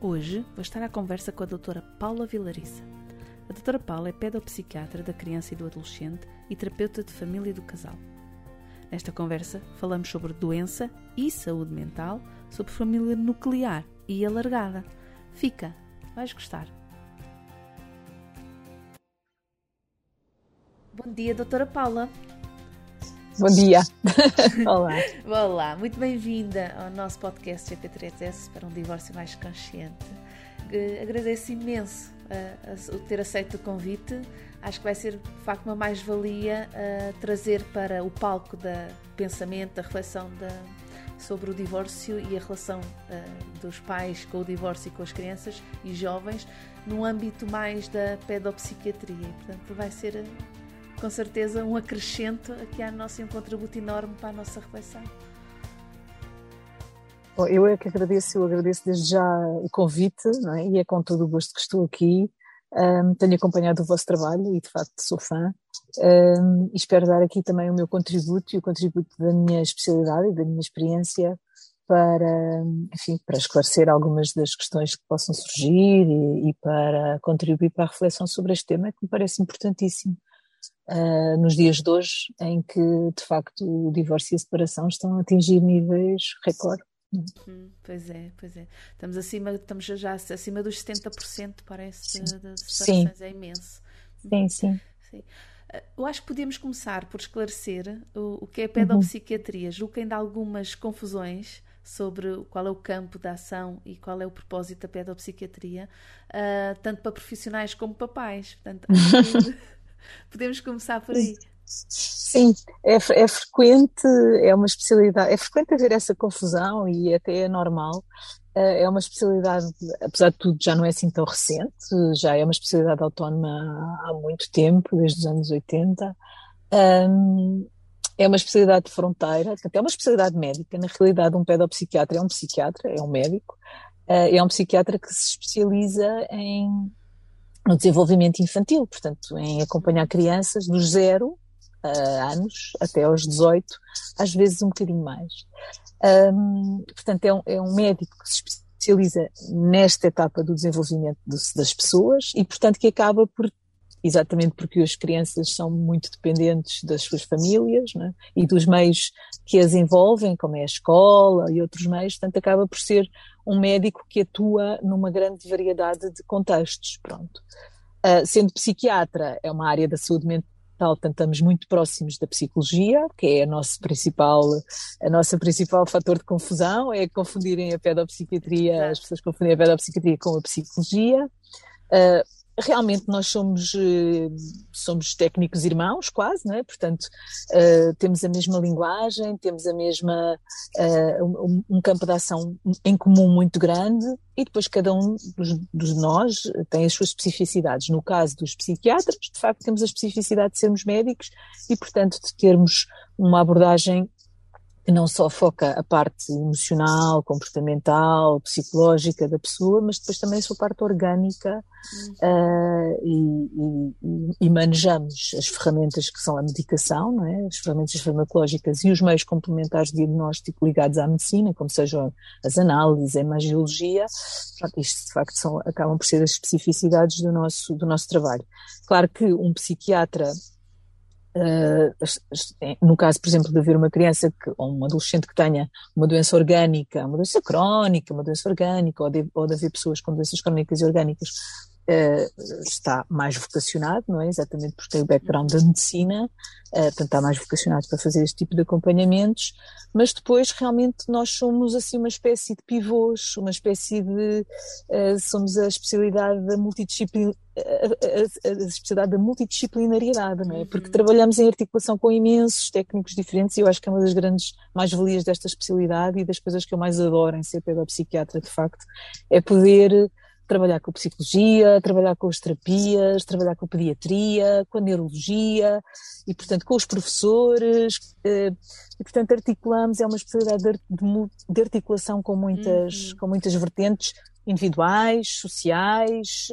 Hoje vou estar à conversa com a doutora Paula Vilariça. A doutora Paula é pedopsiquiatra da criança e do adolescente e terapeuta de família do casal. Nesta conversa falamos sobre doença e saúde mental, sobre família nuclear e alargada. Fica, vais gostar. Bom dia, doutora Paula. Bom dia. Olá. Olá, muito bem-vinda ao nosso podcast GP3S para um divórcio mais consciente. Agradeço imenso uh, o ter aceito o convite. Acho que vai ser de facto uma mais-valia uh, trazer para o palco da pensamento, da reflexão da, sobre o divórcio e a relação uh, dos pais com o divórcio e com as crianças e jovens no âmbito mais da pedopsiquiatria. Portanto, vai ser com certeza um acrescento aqui à nossa, um contributo enorme para a nossa reflexão. Bom, eu é que agradeço, eu agradeço desde já o convite, é? e é com todo o gosto que estou aqui. Um, tenho acompanhado o vosso trabalho e de facto sou fã. Um, e espero dar aqui também o meu contributo e o contributo da minha especialidade e da minha experiência para, enfim, para esclarecer algumas das questões que possam surgir e, e para contribuir para a reflexão sobre este tema que me parece importantíssimo uh, nos dias de hoje, em que de facto o divórcio e a separação estão a atingir níveis recorde. Hum, pois é, pois é. Estamos acima, estamos já acima dos 70%, parece, das separações, sim. é imenso. Sim, sim. sim. Ah, eu acho que podíamos começar por esclarecer o, o que é a pedopsiquiatria. Uhum. Julgo que ainda há algumas confusões sobre qual é o campo da ação e qual é o propósito da pedopsiquiatria, uh, tanto para profissionais como para pais. Portanto, Podemos começar por aí. Sim, é, é, frequente, é uma especialidade, é frequente haver essa confusão e até é normal. Eh, é uma especialidade, apesar de tudo, já não é assim tão recente, já é uma especialidade autónoma há muito tempo, desde os anos 80. Um, é uma especialidade de fronteira, é uma especialidade médica. Na realidade, um pedopsiquiatra é um psiquiatra, é um médico, eh, é um psiquiatra que se especializa em no desenvolvimento infantil, portanto, em acompanhar crianças dos zero uh, anos até aos 18, às vezes um bocadinho mais. Um, portanto, é um, é um, médico que se especializa nesta etapa do desenvolvimento das pessoas e, portanto, que acaba por exatamente porque as crianças são muito dependentes das suas famílias né, e dos meios que as envolvem, como é a escola e outros meios, portanto acaba por ser um médico que atua numa grande variedade de contextos, pronto. Uh, sendo psiquiatra, é uma área da saúde mental, portanto estamos muito próximos da psicologia, que é a nosso principal, a nossa principal fator de confusão, é confundirem a pedopsiquiatria, as pessoas confundem a pedopsiquiatria com a psicologia. Uh, realmente nós somos, eh, somos técnicos irmãos, quase, não é? Portanto, uh, temos a mesma linguagem, temos a mesma, um, um, campo de ação em comum muito grande e depois cada um dos, dos, nós tem as suas especificidades. No caso dos psiquiatras, de facto, temos a especificidade de sermos médicos e, portanto, de termos uma abordagem que não só foca a parte emocional, comportamental, psicológica da pessoa, mas depois também a sua parte orgânica uh, e, e, e, manejamos as ferramentas que são a medicação, não é? as ferramentas farmacológicas e os meios complementares de diagnóstico ligados à medicina, como sejam as análises, a imagiologia, isto de facto são, acabam por ser as especificidades do nosso, do nosso trabalho. Claro que um psiquiatra no caso, por exemplo, de haver uma criança que, ou um adolescente que tenha uma doença orgânica, uma doença crónica, uma doença orgânica, ou de, ou de haver pessoas com doenças crónicas e orgânicas uh, está mais vocacionado, não é? Exatamente porque tem o background da medicina, uh, portanto está mais vocacionado para fazer este tipo de acompanhamentos, mas depois realmente nós somos assim uma espécie de pivôs, uma espécie de, uh, somos a especialidade da multidisciplina, a, a, a, especialidade da multidisciplinariedade, não é? Porque uhum. trabalhamos em articulação com imensos técnicos diferentes e eu acho que é uma das grandes mais-valias desta especialidade e das coisas que eu mais adoro em ser pedopsiquiatra, de facto, é poder trabalhar com psicologia, trabalhar com as terapias, trabalhar com a pediatria, com a neurologia e, portanto, com os professores. Eh, e, portanto, articulamos, é uma especialidade de, articulação com muitas, uhum. com muitas vertentes individuais, sociais,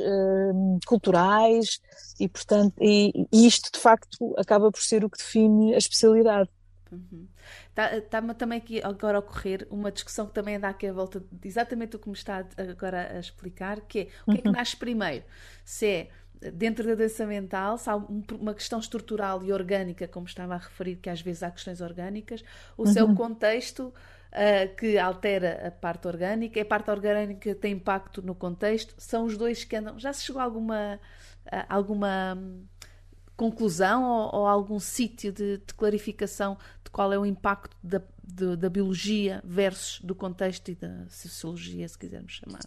hum, culturais e, portanto, e, e, isto de facto acaba por ser o que define a especialidade. Uhum. Está-me também aqui agora a ocorrer uma discussão que também anda aqui à volta de exatamente o que me está agora a explicar, que é o que é que uhum. nasce primeiro? Se é dentro da doença mental, se há uma questão estrutural e orgânica, como estava a referir, que às vezes há questões orgânicas, ou se é o uhum. contexto uh, que altera a parte orgânica, a parte orgânica tem impacto no contexto, são os dois que andam. Já se chegou a alguma, uh, alguma hum, conclusão ou, ou algum sítio de, de, clarificação de qual é o impacto da, de, da biologia versus do contexto e da sociologia, se quisermos chamar?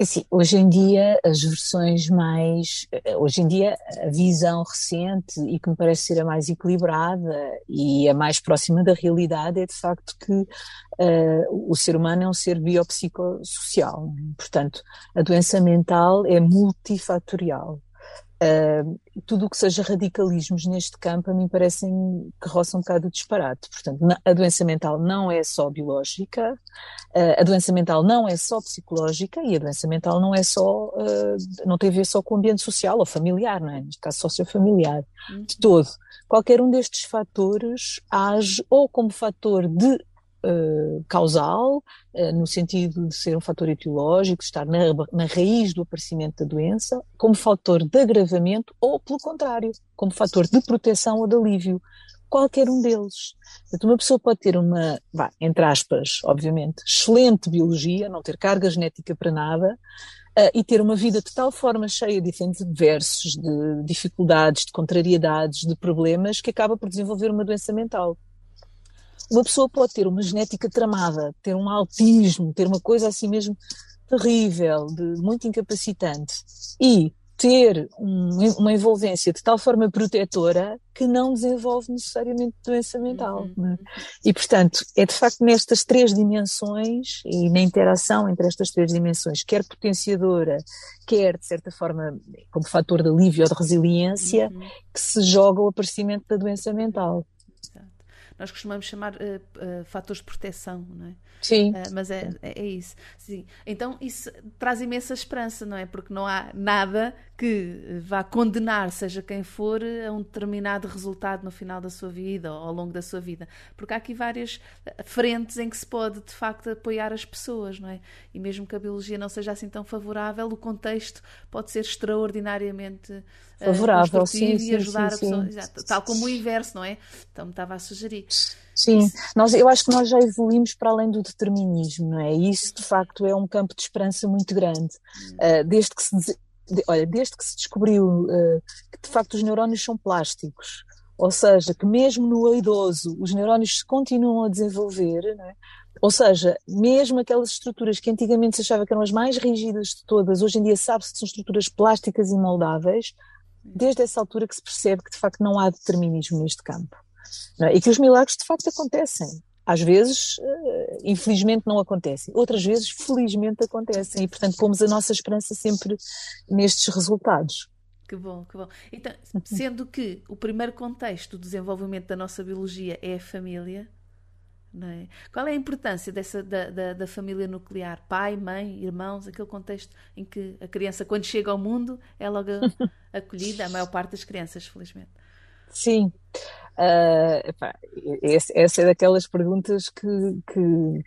Assim, hoje em dia, as versões mais. Hoje em dia, a visão recente e que me parece ser a mais equilibrada e a mais próxima da realidade é de facto que uh, o ser humano é um ser biopsicossocial. Portanto, a doença mental é multifatorial. Uh, tudo o que seja radicalismos neste campo a mim parecem que roçam um bocado disparate. Portanto, a doença mental não é só biológica, uh, a doença mental não é só psicológica e a doença mental não é só, uh, não tem a ver só com o ambiente social ou familiar, não é? Neste caso sociofamiliar, uhum. de todo. Qualquer um destes fatores age ou como fator de uh, causal, uh, no sentido de ser um fator etiológico, estar na, na raiz do aparecimento da doença, como fator de agravamento ou, pelo contrário, como fator de proteção ou de alívio qualquer um deles. Portanto, uma pessoa pode ter uma, vá, entre aspas, obviamente, excelente biologia, não ter carga genética para nada, uh, e ter uma vida de tal forma cheia de eventos adversos, de dificuldades, de contrariedades, de problemas, que acaba por desenvolver uma doença mental. Uma pessoa pode ter uma genética tramada, ter um autismo, ter uma coisa assim mesmo terrível, de muito incapacitante, e ter um, uma envolvência de tal forma protetora que não desenvolve necessariamente doença mental. Uhum. É? E, portanto, é de facto nestas três dimensões e na interação entre estas três dimensões, quer potenciadora, quer, de certa forma, como fator de alívio ou de resiliência, uhum. que se joga o aparecimento da doença mental nós costumamos chamar uh, uh, fatores de proteção, não é? Sim. Uh, mas é, é, é, isso. Sim. Então isso traz imensa esperança, não é? Porque não há nada que vá condenar, seja quem for, a um determinado resultado no final da sua vida ou ao longo da sua vida. Porque há aqui várias frentes em que se pode, de facto, apoiar as pessoas, não é? E mesmo que a biologia não seja assim tão favorável, o contexto pode ser extraordinariamente favorável, sim, e ajudar sim, a pessoa. Sim. Tal como o inverso, não é? Então me estava a sugerir. Sim, nós, eu acho que nós já evoluímos para além do determinismo, não é? E isso, de facto, é um campo de esperança muito grande. Uh, desde que se, de, olha, desde que se descobriu uh, que, de facto, os neurónios são plásticos, ou seja, que mesmo no idoso os neurónios se continuam a desenvolver, é? ou seja, mesmo aquelas estruturas que antigamente se achava que eram as mais rígidas de todas, hoje em dia sabe-se que são estruturas plásticas e moldáveis, desde essa altura que se percebe que de facto não há determinismo neste campo. É? E que os milagres de facto acontecem. Às vezes, eh, infelizmente, não acontecem. Outras vezes, felizmente, acontecem. E, portanto, pomos a nossa esperança sempre nestes resultados. Que bom, que bom. Então, sendo que o primeiro contexto do desenvolvimento da nossa biologia é a família, é? Qual é a importância dessa, da, da, da, família nuclear? Pai, mãe, irmãos, aquele contexto em que a criança, quando chega ao mundo, é logo acolhida, a maior parte das crianças, felizmente. Sim. Uh, epá, essa é daquelas perguntas que, que,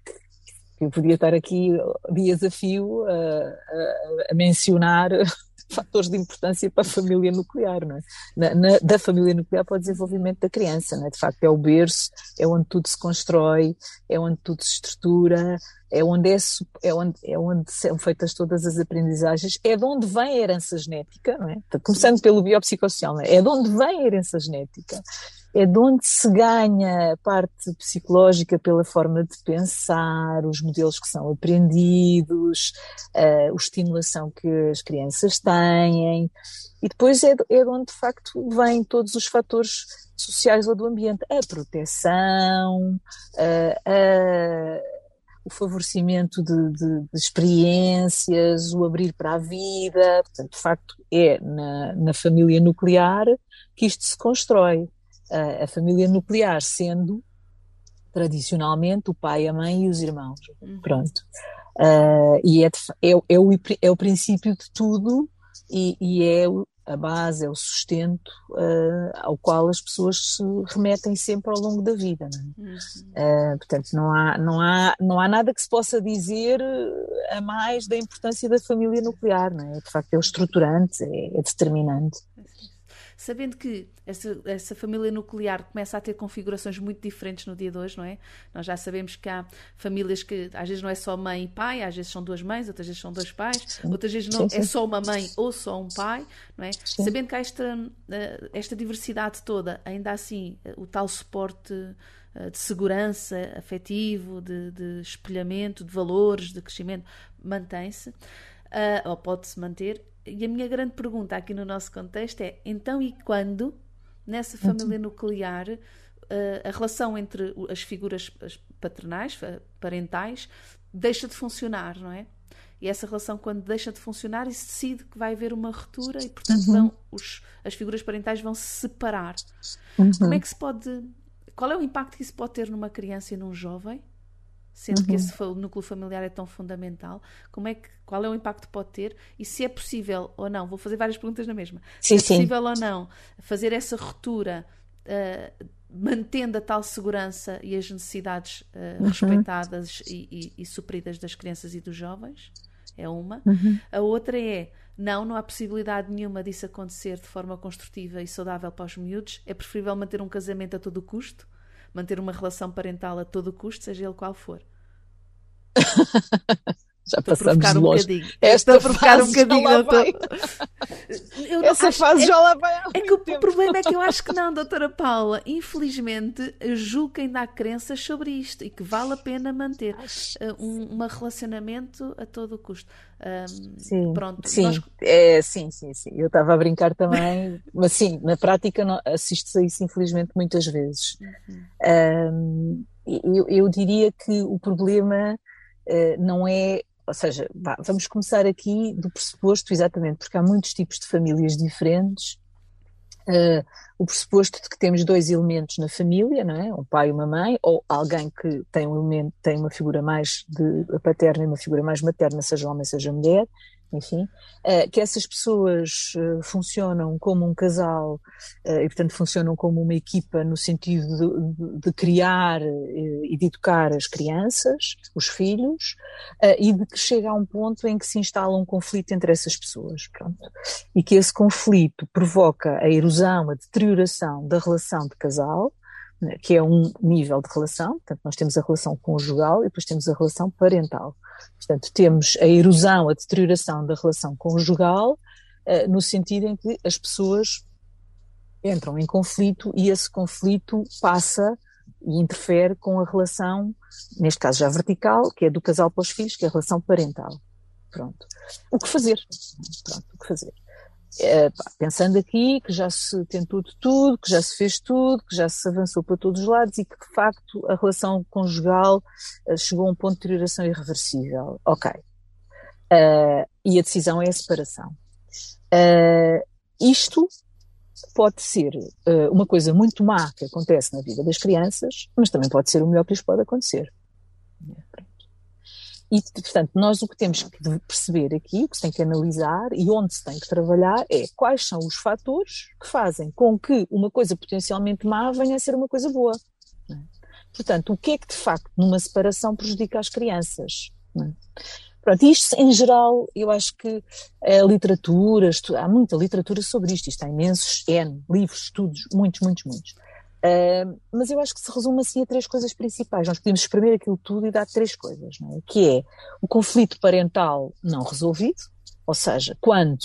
que eu podia estar aqui dias a fio a, a, a mencionar fatores de importância para a família nuclear, não é? Na, na, da família nuclear para o desenvolvimento da criança, não é? De facto, é o berço, é onde tudo se constrói, é onde tudo se estrutura, é onde, é, é onde, é onde são feitas todas as aprendizagens, é de onde vem a herança genética, não é? Começando pelo biopsicossocial, é? É de onde vem a herança genética é de onde se ganha a parte psicológica pela forma de pensar, os modelos que são aprendidos, a estimulação que as crianças têm, e depois é de, é de onde de facto vêm todos os fatores sociais ou do ambiente, a proteção, a, a o favorecimento de, de, de, experiências, o abrir para a vida. Portanto, de facto, é na, na família nuclear que isto se constrói. a família nuclear sendo tradicionalmente o pai, a mãe e os irmãos. Uhum. Pronto. Uh, e é, é, é, o, é o princípio de tudo e, e é a base, é o sustento uh, ao qual as pessoas se remetem sempre ao longo da vida. Não é? uhum. uh, portanto, não há, não, há, não há nada que se possa dizer a mais da importância da família nuclear. Não é? De facto, é o estruturante, é, é determinante sabendo que essa, essa família nuclear começa a ter configurações muito diferentes no dia de hoje, não é? Nós já sabemos que há famílias que às vezes não é só mãe e pai, às vezes são duas mães, outras vezes são dois pais, sim. outras vezes não sim, é sim. é só uma mãe ou só um pai, não é? Sabendo que há esta, eh, esta diversidade toda, ainda assim, o tal suporte eh, de segurança afetivo, de, de espelhamento, de valores, de crescimento, mantém-se, uh, ou pode-se manter, e a minha grande pergunta aqui no nosso contexto é: então e quando, nessa uhum. família nuclear, eh, a relação entre as figuras paternais, parentais, deixa de funcionar, não é? E essa relação, quando deixa de funcionar, e se decide que vai haver uma ruptura e, portanto, uhum. vão, os, as figuras parentais vão se separar. Uhum. Como é que se pode. Qual é o impacto que isso pode ter numa criança e num jovem? Sendo uhum. que esse núcleo familiar é tão fundamental, como é que, qual é o impacto que pode ter e se é possível ou não, vou fazer várias perguntas na mesma, sim, se é possível sim. ou não fazer essa ruptura uh, mantendo a tal segurança e as necessidades uh, uhum. respeitadas e, e, e, supridas das crianças e dos jovens, é uma. Uhum. A outra é, não, não há possibilidade nenhuma disso acontecer de forma construtiva e saudável para os miúdos, é preferível manter um casamento a todo custo, manter uma relação parental a todo custo, seja ele qual for. Já passamos um bocadinho. Esta Estou provocar um bocadinho, doutor. Essa acho, fase é, já lá vai. É que o problema é que eu acho que não, doutora Paula. Infelizmente, julgo que ainda há crenças sobre isto e que vale a pena manter uh, um, um, relacionamento a todo o custo. Um, sim, pronto, sim, nós... é, sim, sim, sim. Eu estava a brincar também, mas sim, na prática assisto-se a isso infelizmente muitas vezes. Uhum. Um, eu, eu diria que o problema uh, não é ou seja, vamos começar aqui do pressuposto, exatamente, porque há muitos tipos de famílias diferentes. Uh, o pressuposto de que temos dois elementos na família, não é? Um pai e uma mãe, ou alguém que tem um elemento, tem uma figura mais de paterna e uma figura mais materna, seja homem, seja mulher, enfim, uh, que essas pessoas uh, funcionam como um casal uh, e, portanto, funcionam como uma equipa no sentido de, de criar e de educar as crianças, os filhos, e de que chega a um ponto em que se instala um conflito entre essas pessoas, pronto. E que esse conflito provoca a erosão, a deterioração da relação de casal, né, que é um nível de relação, portanto, nós temos a relação conjugal e depois temos a relação parental. Portanto, temos a erosão, a deterioração da relação conjugal, uh, no sentido em que as pessoas entram em conflito e esse conflito passa e interfere com a relação, neste caso já vertical, que é do casal para os filhos, que é a relação parental. Pronto. O que fazer? Pronto, o que fazer? É, pensando aqui que já se tentou de tudo, que já se fez tudo, que já se avançou para todos os lados e que de facto a relação conjugal uh, chegou a um ponto de deterioração irreversível. Ok. Uh, e a decisão é a separação. Uh, isto pode ser uma coisa muito má que acontece na vida das crianças, mas também pode ser o melhor que lhes pode acontecer. E, portanto, nós o que temos que perceber aqui, o que se tem que analisar e onde se tem que trabalhar é quais são os fatores que fazem com que uma coisa potencialmente má venha a ser uma coisa boa. É? Portanto, o que é que de facto numa separação prejudica as crianças? É? Pronto, isto em geral, eu acho que a literatura, há muita literatura sobre isto, isto há imensos N, livros, estudos, muitos, muitos, muitos. Uh, mas eu acho que se resume assim a três coisas principais. Nós podemos espremer aquilo tudo e dar três coisas, não é? Que é o conflito parental não resolvido, ou seja, quando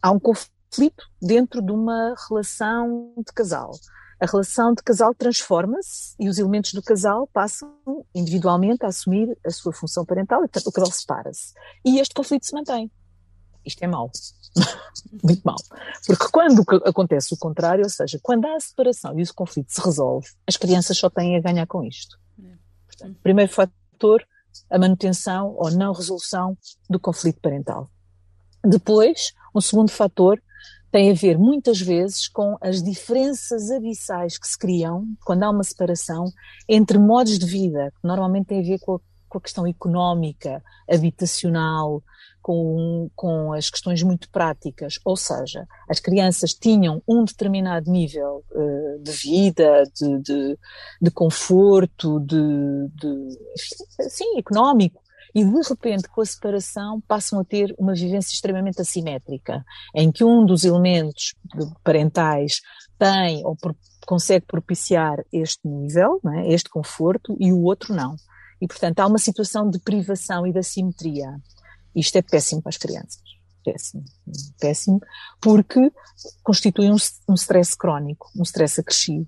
há um conflito dentro de uma relação de casal. A relação de casal transforma-se e os elementos do casal passam individualmente a assumir a sua função parental e, portanto, o casal separa-se. E este conflito se mantém. Isto é mau. muito mal. Porque quando acontece o contrário, ou seja, quando há a separação e o conflito se resolve, as crianças só têm a ganhar com isto. Portanto, primeiro fator, a manutenção ou não resolução do conflito parental. Depois, um segundo fator tem a ver muitas vezes com as diferenças abissais que se criam quando há uma separação entre modos de vida, que normalmente tem a ver com a, com a questão económica, habitacional, com, com as questões muito práticas, ou seja, as crianças tinham um determinado nível uh, de vida, de, de, de conforto, de, de, sim, económico, e de repente com a separação passam a ter uma vivência extremamente assimétrica, em que um dos elementos parentais tem ou por, consegue propiciar este nível, é? este conforto, e o outro não. E portanto há uma situação de privação e de assimetria. Isto é péssimo para as crianças. Péssimo. Péssimo, porque constitui um, um stress crónico, um stress acrescido.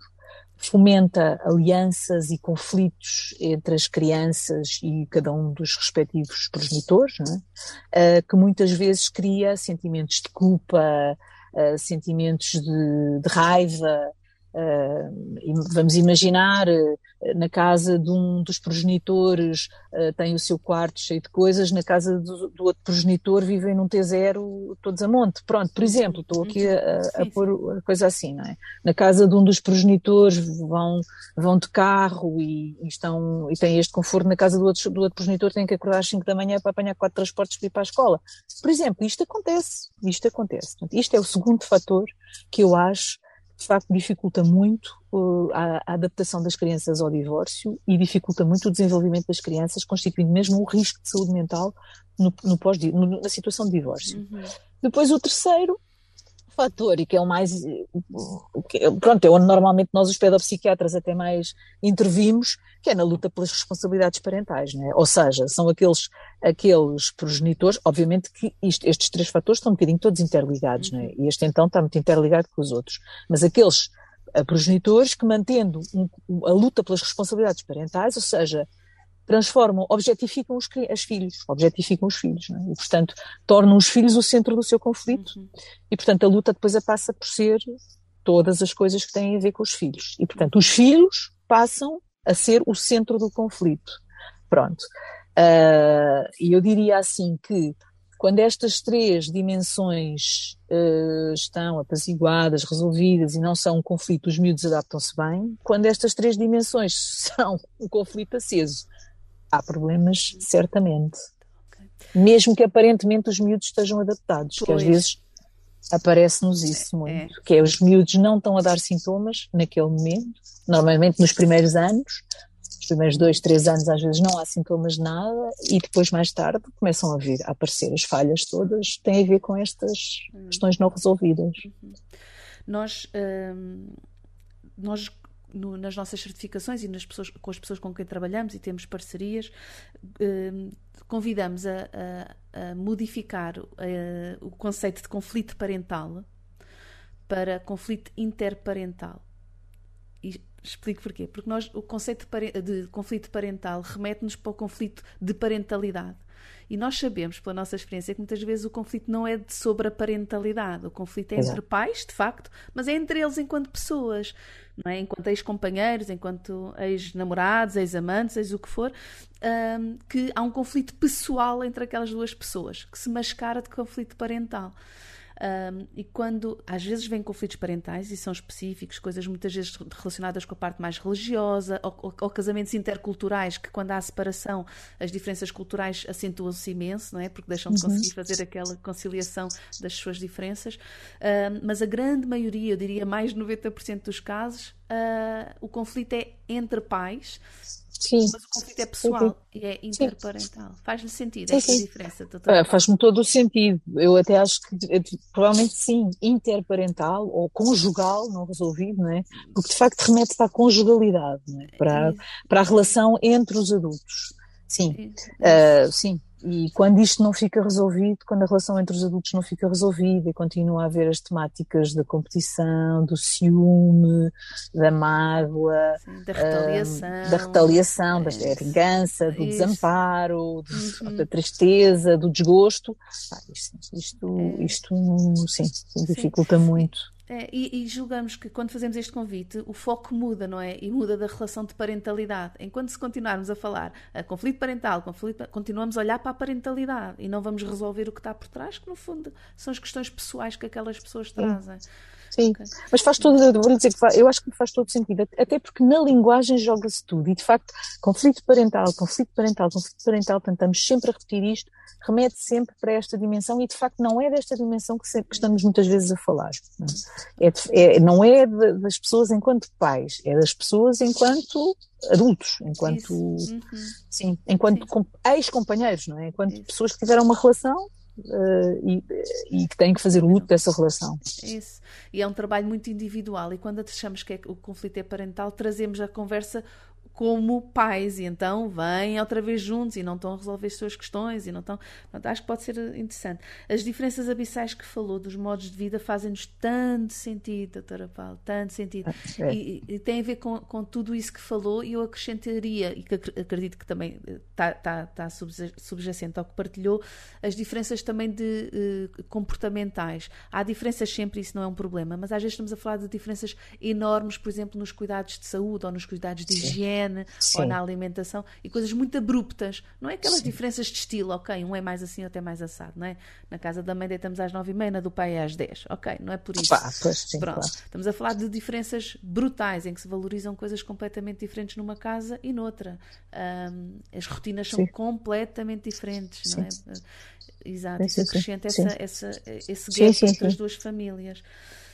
Fomenta alianças e conflitos entre as crianças e cada um dos respectivos progenitores, uh, que muitas vezes cria sentimentos de culpa, uh, sentimentos de, de raiva, Uh, vamos imaginar, uh, na casa de um dos progenitores uh, tem o seu quarto cheio de coisas, na casa do, do, outro progenitor vivem num T0 todos a monte. Pronto, por exemplo, estou aqui a, a, a pôr a coisa assim, não é? Na casa de um dos progenitores vão, vão de carro e, e estão, e têm este conforto, na casa do outro, do outro progenitor têm que acordar às 5 da manhã para apanhar quatro transportes para ir para a escola. Por exemplo, isto acontece, isto acontece. Isto é o segundo fator que eu acho de facto dificulta muito uh, a, a, adaptação das crianças ao divórcio e dificulta muito o desenvolvimento das crianças, constituindo mesmo um risco de saúde mental no, no pós, no, na situação de divórcio. Uhum. Depois o terceiro fator e que é o mais pronto, é onde normalmente nós os pedopsiquiatras até mais intervimos, que é na luta pelas responsabilidades parentais, né? ou seja, são aqueles, aqueles progenitores, obviamente que isto, estes três fatores estão um bocadinho todos interligados, né? e este então está muito interligado com os outros, mas aqueles eh, progenitores que mantendo um, a luta pelas responsabilidades parentais, ou seja, transformam, objetificam os, os filhos, objetificam os filhos, é? e portanto tornam os filhos o centro do seu conflito, uhum. e portanto a luta depois passa por ser todas as coisas que têm a ver com os filhos, e portanto os filhos passam a ser o centro do conflito. Pronto. Uh, e eu diria assim que quando estas três dimensões uh, estão apaziguadas, resolvidas e não são um conflito, os miúdos adaptam-se bem. Quando estas três dimensões são um conflito aceso, há problemas, certamente. Mesmo que aparentemente os miúdos estejam adaptados, pois. que às vezes aparece-nos isso é, muito, é. que é os miúdos não estão a dar sintomas naquele momento, normalmente nos primeiros anos, os primeiros dois, três anos às vezes não há sintomas de nada e depois mais tarde começam a vir a aparecer as falhas todas, têm a ver com estas hum. questões não resolvidas. Uhum. Nós, hum, nós no, nas nossas certificações e nas pessoas, com as pessoas com quem trabalhamos e temos parcerias, eh, convidamos a, a, a modificar eh, o conceito de conflito parental para conflito interparental. E explico porquê. Porque nós, o conceito de, de conflito parental remete-nos para o conflito de parentalidade. E nós sabemos, pela nossa experiência, que muitas vezes o conflito não é sobre a parentalidade. O conflito é entre pais, de facto, mas é entre eles enquanto pessoas, não é? enquanto ex-companheiros, enquanto ex-namorados, ex-amantes, ex o que for, um, que há um conflito pessoal entre aquelas duas pessoas, que se mascara de conflito parental. Um, e quando às vezes vêm conflitos parentais e são específicos, coisas muitas vezes relacionadas com a parte mais religiosa, ou, ou, ou casamentos interculturais, que quando há separação as diferenças culturais acentuam-se imenso, não é? Porque deixam de uhum. conseguir fazer aquela conciliação das suas diferenças. Um, mas a grande maioria, eu diria mais de 90% dos casos, uh, o conflito é entre pais Sim. Mas o conflito é pessoal sim, sim. e é interparental. Faz-lhe sentido essa diferença, doutora? É, Faz-me todo o sentido. Eu até acho que provavelmente sim, interparental ou conjugal não resolvido, não é? Porque de facto remete para a conjugalidade, é? para, para a relação entre os adultos. Sim, uh, sim. E quando isto não fica resolvido, quando a relação entre os adultos não fica resolvida e continua a haver as temáticas da competição, do ciúme, da mágoa, Sim, da retaliação, um, da, retaliação, da vingança, do Isso. desamparo, uhum. da tristeza, do desgosto, ah, isto, isto, é. isto, sim, dificulta sim. muito. É, e, e, julgamos que quando fazemos este convite o foco muda, não é? E muda da relação de parentalidade. Enquanto se continuarmos a falar a conflito parental, conflito, continuamos a olhar para a parentalidade e não vamos resolver o que está por trás, que no fundo são as questões pessoais que aquelas pessoas trazem. Sim. Sim, mas faz todo, vou dizer que faz, eu acho que faz todo sentido, até porque na linguagem joga-se tudo e de facto, conflito parental, conflito parental, conflito parental, tentamos sempre a repetir isto, remete sempre para esta dimensão e de facto não é desta dimensão que, sempre, que estamos muitas vezes a falar. Não é, é, é não é de, das pessoas enquanto pais, é das pessoas enquanto adultos, enquanto, uhum. sim, enquanto ex-companheiros, não é? Enquanto Isso. pessoas que tiveram uma relação Uh, e, e, que têm que fazer luto dessa relação. Isso. E é um trabalho muito individual. E quando achamos que é, o conflito é parental, trazemos a conversa como pais e então vêm outra vez juntos e não estão a resolver as suas questões e não estão. acho que pode ser interessante. As diferenças abissais que falou dos modos de vida fazem-nos tanto sentido, doutora Paulo, tanto sentido. É. E, e, tem a ver com, com tudo isso que falou e eu acrescentaria, e que acredito que também está, está, está subjacente ao que partilhou, as diferenças também de uh, comportamentais. Há diferenças sempre, isso não é um problema, mas às vezes estamos a falar de diferenças enormes, por exemplo, nos cuidados de saúde ou nos cuidados de higiene higiene Sim. ou na alimentação e coisas muito abruptas. Não é aquelas Sim. diferenças de estilo, ok, um é mais assim, outro é mais assado, não é? Na casa da mãe deitamos às nove e meia, na do pai é às dez, ok, não é por isso. Opa, sim, Pronto, claro. estamos a falar de diferenças brutais em que se valorizam coisas completamente diferentes numa casa e noutra. Um, as rotinas são completamente diferentes, não é? Exato, isso acrescenta essa, essa, esse gap entre as duas famílias.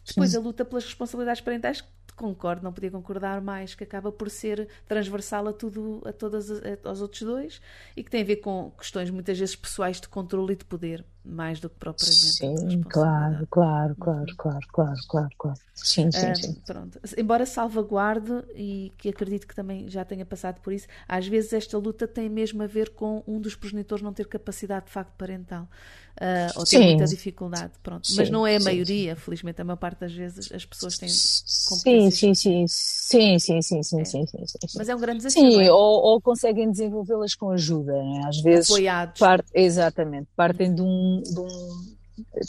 Depois, a luta pelas responsabilidades parentais, concordo, não podia concordar mais, que acaba por ser transversal a tudo, a todas aos outros dois e que tem a ver com questões muitas vezes pessoais de controle e de poder mais do que propriamente. Sim, claro, claro, claro, uhum. claro, claro, claro, claro. Sim, sim, uh, sim. Pronto. Embora salvaguarde, e que acredito que também já tenha passado por isso, às vezes esta luta tem mesmo a ver com um dos progenitores não ter capacidade de facto parental. Uh, ou ter sim. muita dificuldade, pronto. Sim, Mas não é a maioria, sim. felizmente, a maior parte das vezes as pessoas têm sim, sim, sim, sim, sim, sim, sim, é. sim, sim, sim, Mas é um grande desafio. Sim, é? ou, ou, conseguem desenvolvê-las com ajuda, né? às vezes. Apoiados. Part, exatamente, partem de um de um,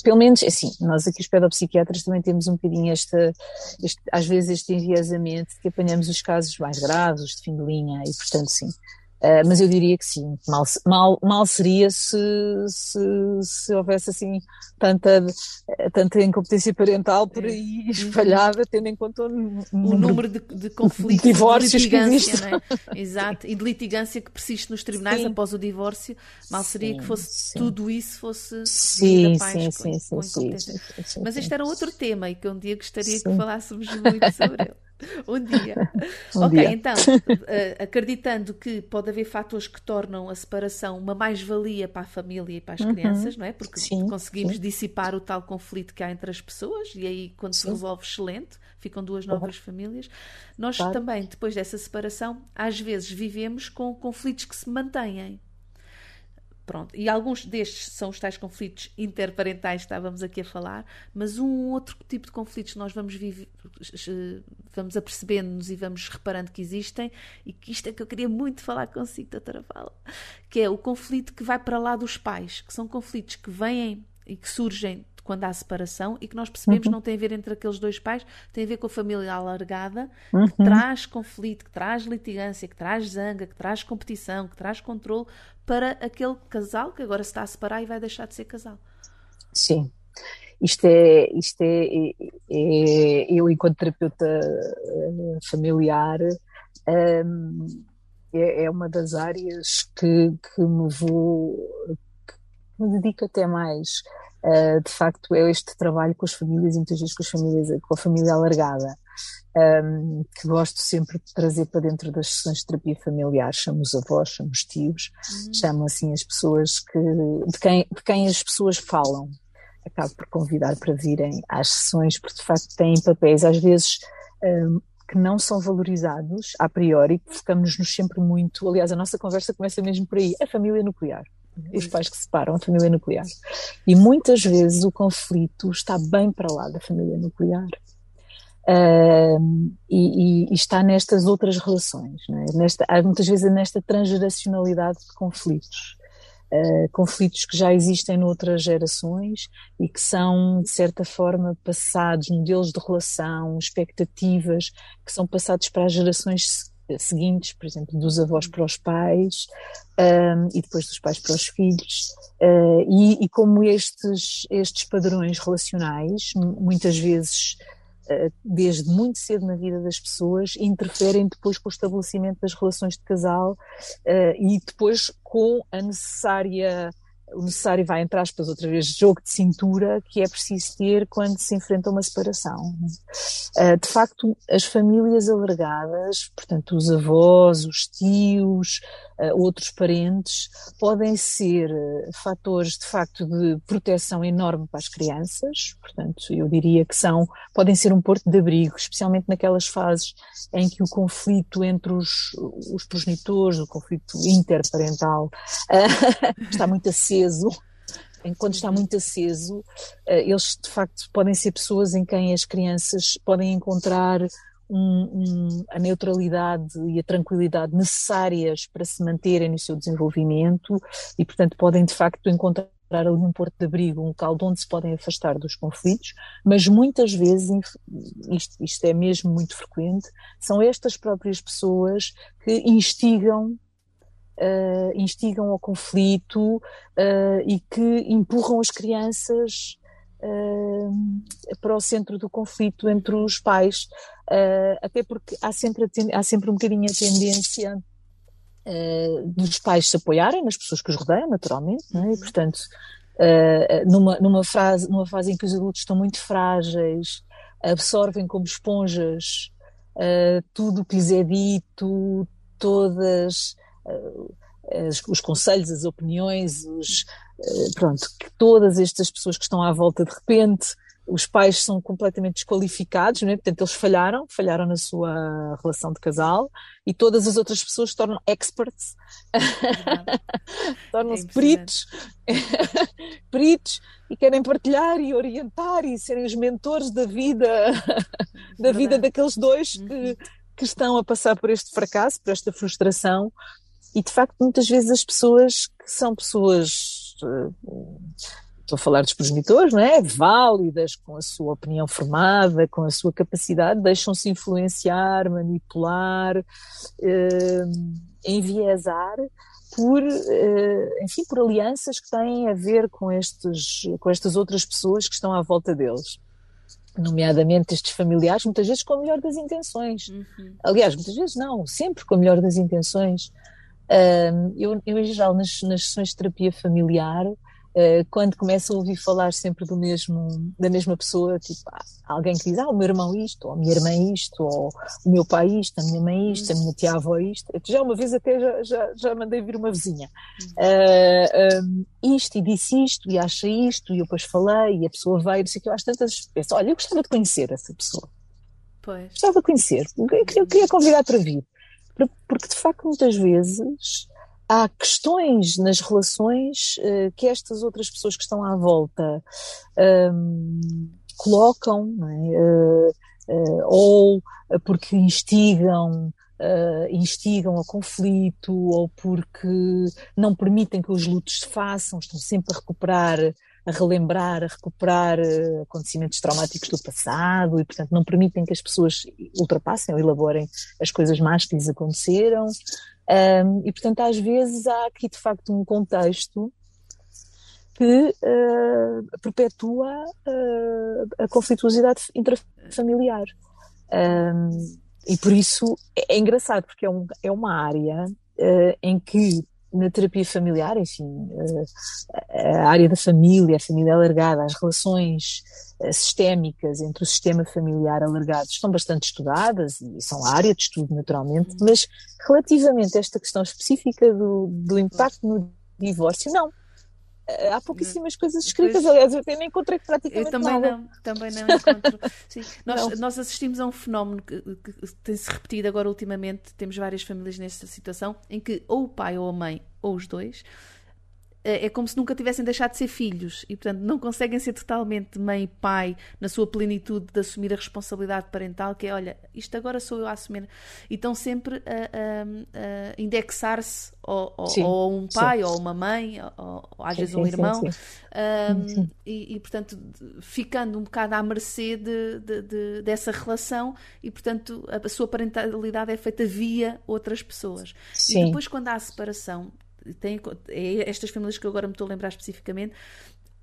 pelo menos, assim, nós aqui os pedopsiquiatras também temos um bocadinho esta, este, às vezes este enviesamento de que apanhamos os casos mais graves, os de fim de linha, e portanto, sim, Uh, mas eu diria que sim, mal, mal, mal seria se, se, se houvesse assim tanta, tanta incompetência parental por aí espalhada, tendo em conta o, o número de, de conflitos, de divórcios de litigância, é? Exato, e de litigância que persiste nos tribunais sim. após o divórcio, mal seria sim, que fosse sim. tudo isso fosse sim, sim, sim, sim, sim, Mas este era outro tema e que um dia gostaria que falássemos muito sobre ele. Um dia. Um ok, dia. então, uh, acreditando que pode haver fatores que tornam a separação uma mais-valia para a família e para as uhum. crianças, não é? Porque sim, conseguimos sim. dissipar o tal conflito que há entre as pessoas e aí, quando sim. se resolve, excelente, ficam duas novas famílias. Nós claro. também, depois dessa separação, às vezes vivemos com conflitos que se mantêm. Pronto. E alguns destes são os tais conflitos interparentais que estávamos aqui a falar, mas um outro tipo de conflitos nós vamos, viver, vamos apercebendo-nos e vamos reparando que existem, e que isto é que eu queria muito falar consigo, doutora Fala, que é o conflito que vai para lá dos pais, que são conflitos que vêm e que surgem quando há separação e que nós percebemos uhum. não tem a ver entre aqueles dois pais, tem a ver com a família alargada, uhum. que traz conflito, que traz litigância, que traz zanga, que traz competição, que traz controle para aquele casal que agora se está a separar e vai deixar de ser casal. Sim. Isto é, isto é, é, é eu enquanto terapeuta eh, familiar um, é, é, uma das áreas que, que me vou que me dedico até mais Uh, de facto, é este trabalho com as famílias e muitas vezes com as famílias, com a família alargada, um, que gosto sempre de trazer para dentro das sessões de terapia familiar. Chamo os avós, chamo os tios, uhum. chamo assim as pessoas que, de quem, de quem as pessoas falam. Acabo por convidar para virem às sessões, porque de facto têm papéis às vezes um, que não são valorizados a priori, focamos-nos sempre muito. Aliás, a nossa conversa começa mesmo por aí: a família nuclear os pais que separam a família nuclear. E muitas vezes o conflito está bem para lá da família nuclear. Uh, e, e, está nestas outras relações, é? nesta, muitas vezes nesta transgeracionalidade de conflitos. uh, conflitos que já existem noutras gerações e que são, de certa forma, passados, modelos de relação, expectativas que são passados para as gerações seguintes, por exemplo, dos avós para os pais e depois dos pais para os filhos. Uh, e, e, como estes, estes padrões relacionais, muitas vezes desde muito cedo na vida das pessoas, interferem depois com o estabelecimento das relações de casal uh, e depois com a necessária o necessário vai, entre aspas, outra vez, jogo de cintura que é preciso ter quando se enfrenta uma separação. Uh, de facto, as famílias alargadas, portanto, os avós, os tios, outros parentes, podem ser uh, fatores, de facto, de proteção enorme para as crianças, portanto, eu diria que são, podem ser um porto de abrigo, especialmente naquelas fases em que o conflito entre os, os progenitores, o conflito interparental, está muito aceso. Enquanto está muito aceso, eh, eles de facto podem ser pessoas em quem as crianças podem encontrar um, um, a neutralidade e a tranquilidade necessárias para se manterem no seu desenvolvimento e, portanto, podem de facto encontrar ali um porto de abrigo, um local onde se podem afastar dos conflitos, mas muitas vezes, isto, isto é mesmo muito frequente, são estas próprias pessoas que instigam uh, instigam ao conflito uh, e que empurram as crianças para o centro do conflito entre os pais, até porque há sempre, há sempre um bocadinho a tendência dos pais se apoiarem nas pessoas que os rodeiam, naturalmente, é? e uhum. portanto, numa, numa, frase, numa fase em que os adultos estão muito frágeis, absorvem como esponjas tudo o que lhes é dito, todas os conselhos, as opiniões, os, eh, pronto, que todas estas pessoas que estão à volta de repente, os pais são completamente desqualificados, não é? portanto eles falharam, falharam na sua relação de casal e todas as outras pessoas se tornam experts, tornam-se é peritos, peritos e querem partilhar e orientar e serem os mentores da vida, da vida daqueles dois que, uhum. que estão a passar por este fracasso, por esta frustração e de facto, muitas vezes as pessoas que são pessoas, eh, estou a falar dos progenitores, não é? Válidas, com a sua opinião formada, com a sua capacidade, deixam-se influenciar, manipular, eh, enviesar por, eh, enfim, por alianças que têm a ver com, estes, com estas outras pessoas que estão à volta deles nomeadamente estes familiares, muitas vezes com a melhor das intenções. Uhum. Aliás, muitas vezes não, sempre com a melhor das intenções. Eu, eu, em geral, nas, nas sessões de terapia familiar, uh, quando começo a ouvir falar sempre do mesmo, da mesma pessoa, tipo, alguém que diz, ah, o meu irmão isto, ou a minha irmã isto, ou o meu pai isto, a minha mãe isto, a minha tia-avó isto, já uma vez até já, já, já mandei vir uma vizinha, uh, um, isto, e disse isto, e acha isto, e eu depois falei, e a pessoa veio, disse que eu às tantas, penso, olha, eu gostava de conhecer essa pessoa. Pois. Gostava de conhecer, eu queria, eu queria convidar para vir porque de facto muitas vezes há questões nas relações uh, que estas outras pessoas que estão à volta um, colocam, é? uh, uh, ou porque instigam instigam ao conflito ou porque não permitem que os lutos se façam, estão sempre a recuperar a relembrar, a recuperar uh, acontecimentos traumáticos do passado e, portanto, não permitem que as pessoas ultrapassem ou elaborem as coisas más que lhes aconteceram. Um, e, portanto, às vezes há aqui, de facto, um contexto que uh, perpetua uh, a conflituosidade intrafamiliar. Um, e por isso é, é engraçado, porque é, um, é uma área uh, em que na terapia familiar, enfim, eh, a área da família, a família alargada, as relações eh, sistémicas entre o sistema familiar alargado estão bastante estudadas e são área de estudo, naturalmente, uhum. mas relativamente a esta questão específica do, do impacto no divórcio, não. Eh, há pouquíssimas coisas escritas, pois, aliás, eu até nem encontrei praticamente eu também nada. Não, também não encontro. Nós, não. nós assistimos a um fenómeno que, que tem-se repetido agora ultimamente, temos várias famílias nesta situação, em que ou o pai ou a mãe, ou os dois, é, é como se nunca tivessem deixado de ser filhos e, portanto, não conseguem ser totalmente mãe e pai na sua plenitude de assumir a responsabilidade parental, que é, olha, isto agora sou eu a assumir. E estão sempre a, a, a indexar-se ou, ou, um pai, sim. ou uma mãe, ou, ou às sim, vezes um sim, irmão, um, e, e, portanto, ficando um bocado à mercê de, de, de, dessa relação e, portanto, a, a sua parentalidade é feita via outras pessoas. E depois, quando há a separação, tem, é estas famílias que eu agora me estou a lembrar especificamente,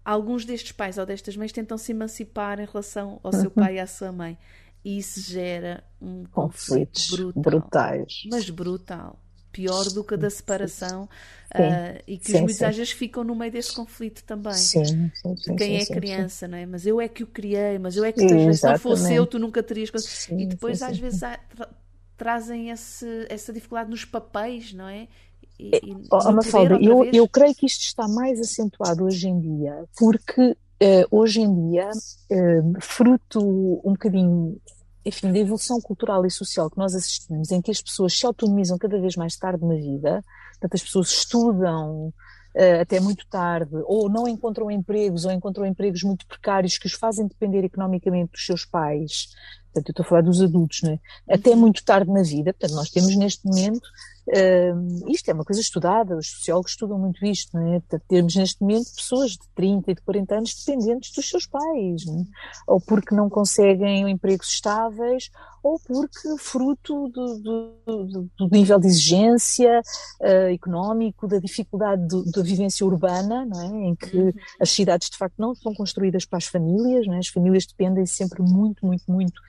alguns destes pais ou destas mães tentam se emancipar em relação ao seu uhum. pai e à sua mãe. E isso gera um conflitos brutal, brutais. Mas brutal. Pior do que a da separação. Sim. Uh, e que sim, os às vezes ficam no meio desse conflito também. Sim, sim, sim quem é criança, não é? Mas eu é que o criei, mas eu é que te, se não fosse eu, tu nunca terias. e depois às vezes há, tra trazem esse, essa dificuldade nos papéis, não é? E, e oh, Mafalda, eu, eu creio que isto está mais acentuado hoje em dia, porque uh, hoje em dia, uh, fruto um bocadinho, enfim, da evolução cultural e social que nós assistimos, em que as pessoas se autonomizam cada vez mais tarde na vida, portanto, as pessoas estudam uh, até muito tarde, ou não encontram empregos, ou encontram empregos muito precários que os fazem depender economicamente dos seus pais. Portanto, eu estou a falar dos adultos, não é? Até muito tarde na vida. Portanto, nós temos neste momento Uh, isto é uma coisa estudada, os sociólogos estudam muito isto, é? Temos neste momento pessoas de 30 e de 40 anos dependentes dos seus pais, é? ou porque não conseguem empregos estáveis, ou porque fruto do, do, do nível de exigência uh, económico, da dificuldade da vivência urbana, não é? em que uhum. as cidades de facto não são construídas para as famílias, não é? as famílias dependem sempre muito, muito, muito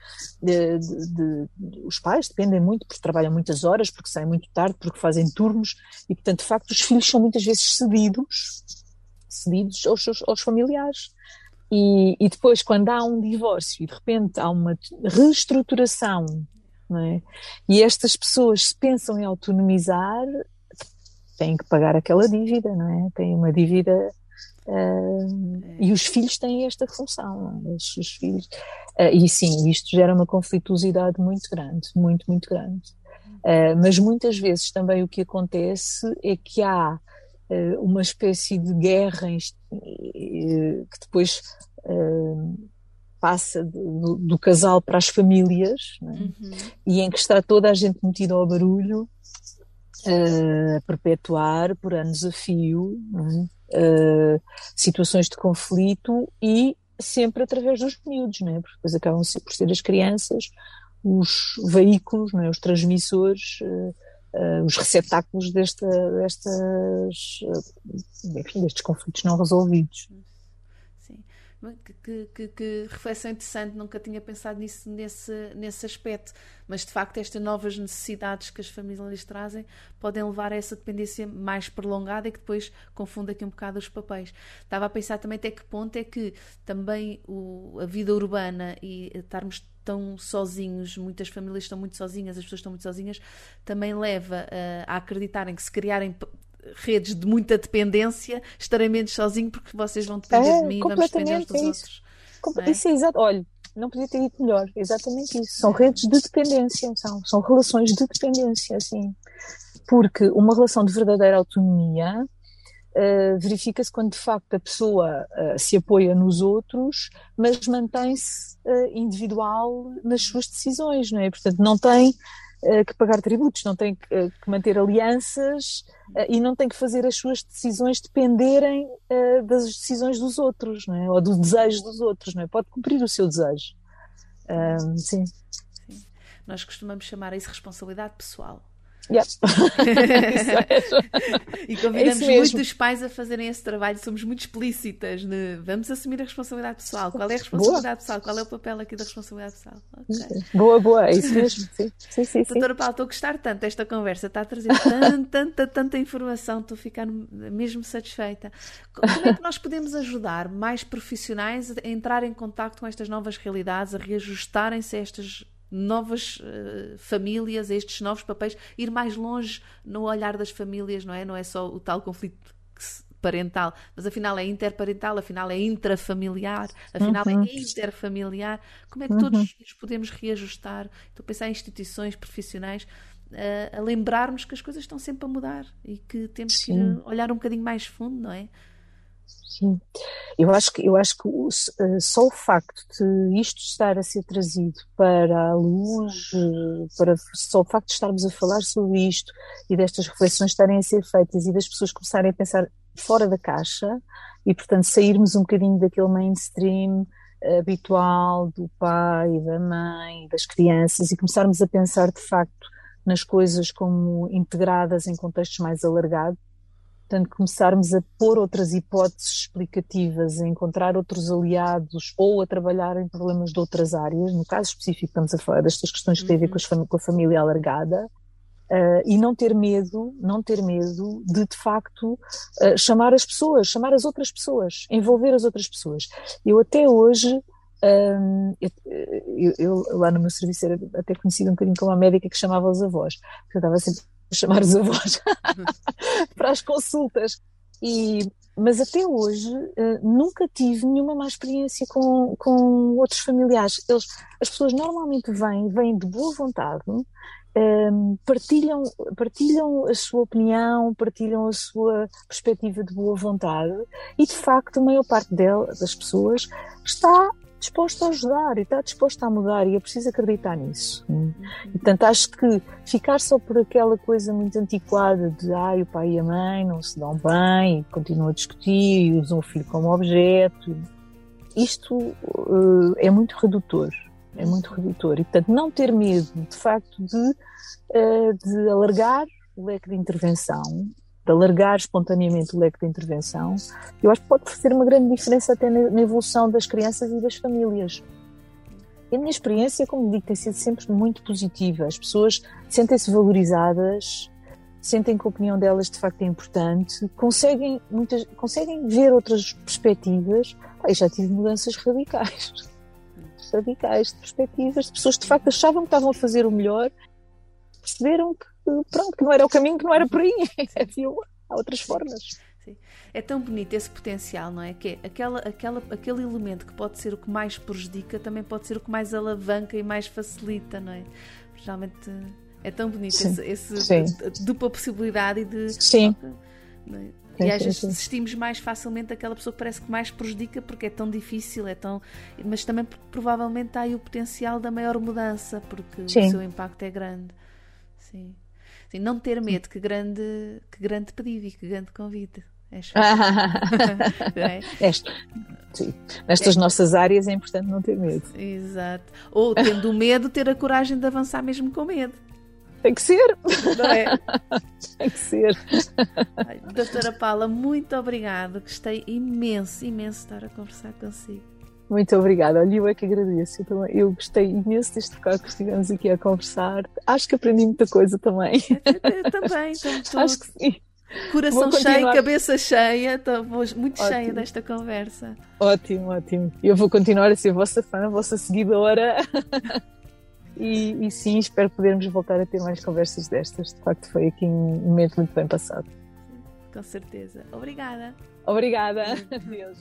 de, de, os pais dependem muito porque trabalham muitas horas, porque saem muito tarde, porque fazem turnos e portanto de facto os filhos são muitas vezes cedidos, cedidos aos, aos familiares. E, e, depois, quando há um divórcio e de repente há uma reestruturação, é? e estas pessoas pensam em autonomizar, têm que pagar aquela dívida, não é? Têm uma dívida. Uh, é. E os filhos têm esta função, é? os, os, filhos. Uh, e sim, isto gera uma conflituosidade muito grande, muito, muito grande. Uh, mas muitas vezes também o que acontece é que há uh, uma espécie de guerra uh, que depois passa do, do, casal para as famílias é? uhum. e em que está toda a gente metida ao barulho a perpetuar por anos a fio é? situações de conflito e sempre através dos miúdos, não é? porque depois acabam por ser as crianças os veículos, é? os transmissores, uh, uh, os receptáculos desta, destas, enfim, destes conflitos não resolvidos. Sim. Que, que, que, reflexão interessante, nunca tinha pensado nisso nesse, nesse aspecto, mas de facto estas novas necessidades que as famílias trazem podem levar a essa dependência mais prolongada e que depois confunde aqui um bocado os papéis. Estava a pensar também até que ponto é que também o, a vida urbana e estarmos tão sozinhos, muitas famílias estão muito sozinhas, as pessoas estão muito sozinhas, também leva uh, a acreditarem que se criarem redes de muita dependência, estarei menos sozinho porque vocês vão depender é, de mim, vamos depender uns dos é outros. É? Isso é exato. Olha, não podia ter dito melhor, exatamente isso. São redes de dependência, são, são relações de dependência, assim. Porque uma relação de verdadeira autonomia uh, verifica-se quando de facto a pessoa uh, se apoia nos outros, mas mantém-se uh, individual nas suas decisões, não é? Portanto, não tem que pagar tributos, não tem que, que manter alianças e não tem que fazer as suas decisões dependerem das decisões dos outros, não é? Ou do desejo dos outros, não é? Pode cumprir o seu desejo. sim. sim. Nós costumamos chamar isso responsabilidade pessoal. Yep. e convidamos é muitos pais a fazerem esse trabalho. Somos muito explícitas. Ne? Vamos assumir a responsabilidade pessoal. Qual é a responsabilidade boa. pessoal? Qual é o papel aqui da responsabilidade pessoal? Okay. Boa, boa, é isso mesmo. Sim, sim, sim. Doutora Paulo, estou a gostar tanto desta conversa. Está a trazer tanta, tanta, tanta informação. Estou a ficar mesmo satisfeita. Como é que nós podemos ajudar mais profissionais a entrar em contato com estas novas realidades, a reajustarem-se a estas novas uh, famílias, estes novos papéis, ir mais longe no olhar das famílias, não é? Não é só o tal conflito parental, mas afinal é interparental, afinal é intrafamiliar, afinal é uhum. é interfamiliar. Como é que todos uhum. nos podemos reajustar? Estou a pensar em instituições profissionais a, a lembrar-nos que as coisas estão sempre a mudar e que temos Sim. que olhar um bocadinho mais fundo, não é? Sim, eu acho que, eu acho que eh, só o facto de isto estar a ser trazido para a luz, eh, para, só o facto de estarmos a falar sobre isto e destas reflexões estarem a ser feitas e das pessoas começarem a pensar fora da caixa e, portanto, sairmos um bocadinho daquele mainstream habitual do pai, da mãe, das crianças e começarmos a pensar de facto nas coisas como integradas em contextos mais alargados Portanto, começarmos a pôr outras hipóteses explicativas, a encontrar outros aliados ou a trabalhar em problemas de outras áreas. No caso específico, estamos a falar destas questões que têm a ver com, com a família alargada. Uh, e não ter medo, não ter medo de de facto uh, chamar as pessoas, chamar as outras pessoas, envolver as outras pessoas. Eu até hoje um, eu, eu, eu, lá no meu serviço era até conhecida um bocadinho como a médica que chamava os avós, porque eu estava sempre chamar os avós para as consultas. E, mas até hoje uh, nunca tive nenhuma má experiência com, com outros familiares. Eles, as pessoas normalmente vêm, vêm de boa vontade, um, ehm, partilham, partilham a sua opinião, partilham a sua perspectiva de boa vontade e de facto a maior parte dela, das pessoas está disposto a ajudar e está disposto a mudar e é preciso acreditar nisso. Uhum. portanto, acho que ficar só por aquela coisa muito antiquada de ai, o pai e a mãe não se dão bem e continuam a discutir e usam o filho como objeto, isto uh, é muito redutor. É muito redutor. E, portanto, não ter medo, de facto, de, uh, de alargar o leque de intervenção de alargar espontaneamente o leque de intervenção, eu acho que pode fazer uma grande diferença até na evolução das crianças e das famílias. E a minha experiência, como digo, tem sido sempre muito positiva. As pessoas sentem-se valorizadas, sentem que a opinião delas de facto é importante, conseguem, muitas, conseguem ver outras perspectivas. Ah, já tive mudanças radicais. Radicais de perspectivas, de pessoas que de facto achavam que estavam a fazer o melhor, perceberam que pronto, que não era o caminho, que não era por aí. Havia há outras formas. Sim. É tão bonito esse potencial, não é? Que é aquela, aquela, aquele elemento que pode ser o que mais prejudica também pode ser o que mais alavanca e mais facilita, não é? Geralmente é tão bonito sim. esse, esse dupla possibilidade de. Sim. É? E às vezes desistimos mais facilmente daquela pessoa que parece que mais prejudica porque é tão difícil, é tão. Mas também provavelmente há aí o potencial da maior mudança, porque sim. o seu impacto é grande. Sim. Sim, não ter medo, que grande, que grande pedido e que grande convite. É é? Este, sim. Nestas é. nossas áreas é importante não ter medo. Exato. Ou tendo medo, ter a coragem de avançar mesmo com medo. Tem que ser. Não é? Tem que ser. Ai, doutora Paula, muito obrigada. Gostei imenso, imenso de estar a conversar consigo. Muito obrigada. Olha, eu é que agradeço. Eu, também, eu gostei imenso deste bocado que estivemos aqui a conversar. Acho que aprendi muita coisa também. Eu, também. Então, Acho que sim. Coração cheio, cabeça cheia, estou muito ótimo. cheia desta conversa. Ótimo, ótimo. Eu vou continuar a ser a vossa fã, a vossa seguidora. e, e, sim, espero podermos voltar a ter mais conversas destas. De facto, foi aqui um momento muito bem passado. Com certeza. Obrigada. Obrigada. Adeus.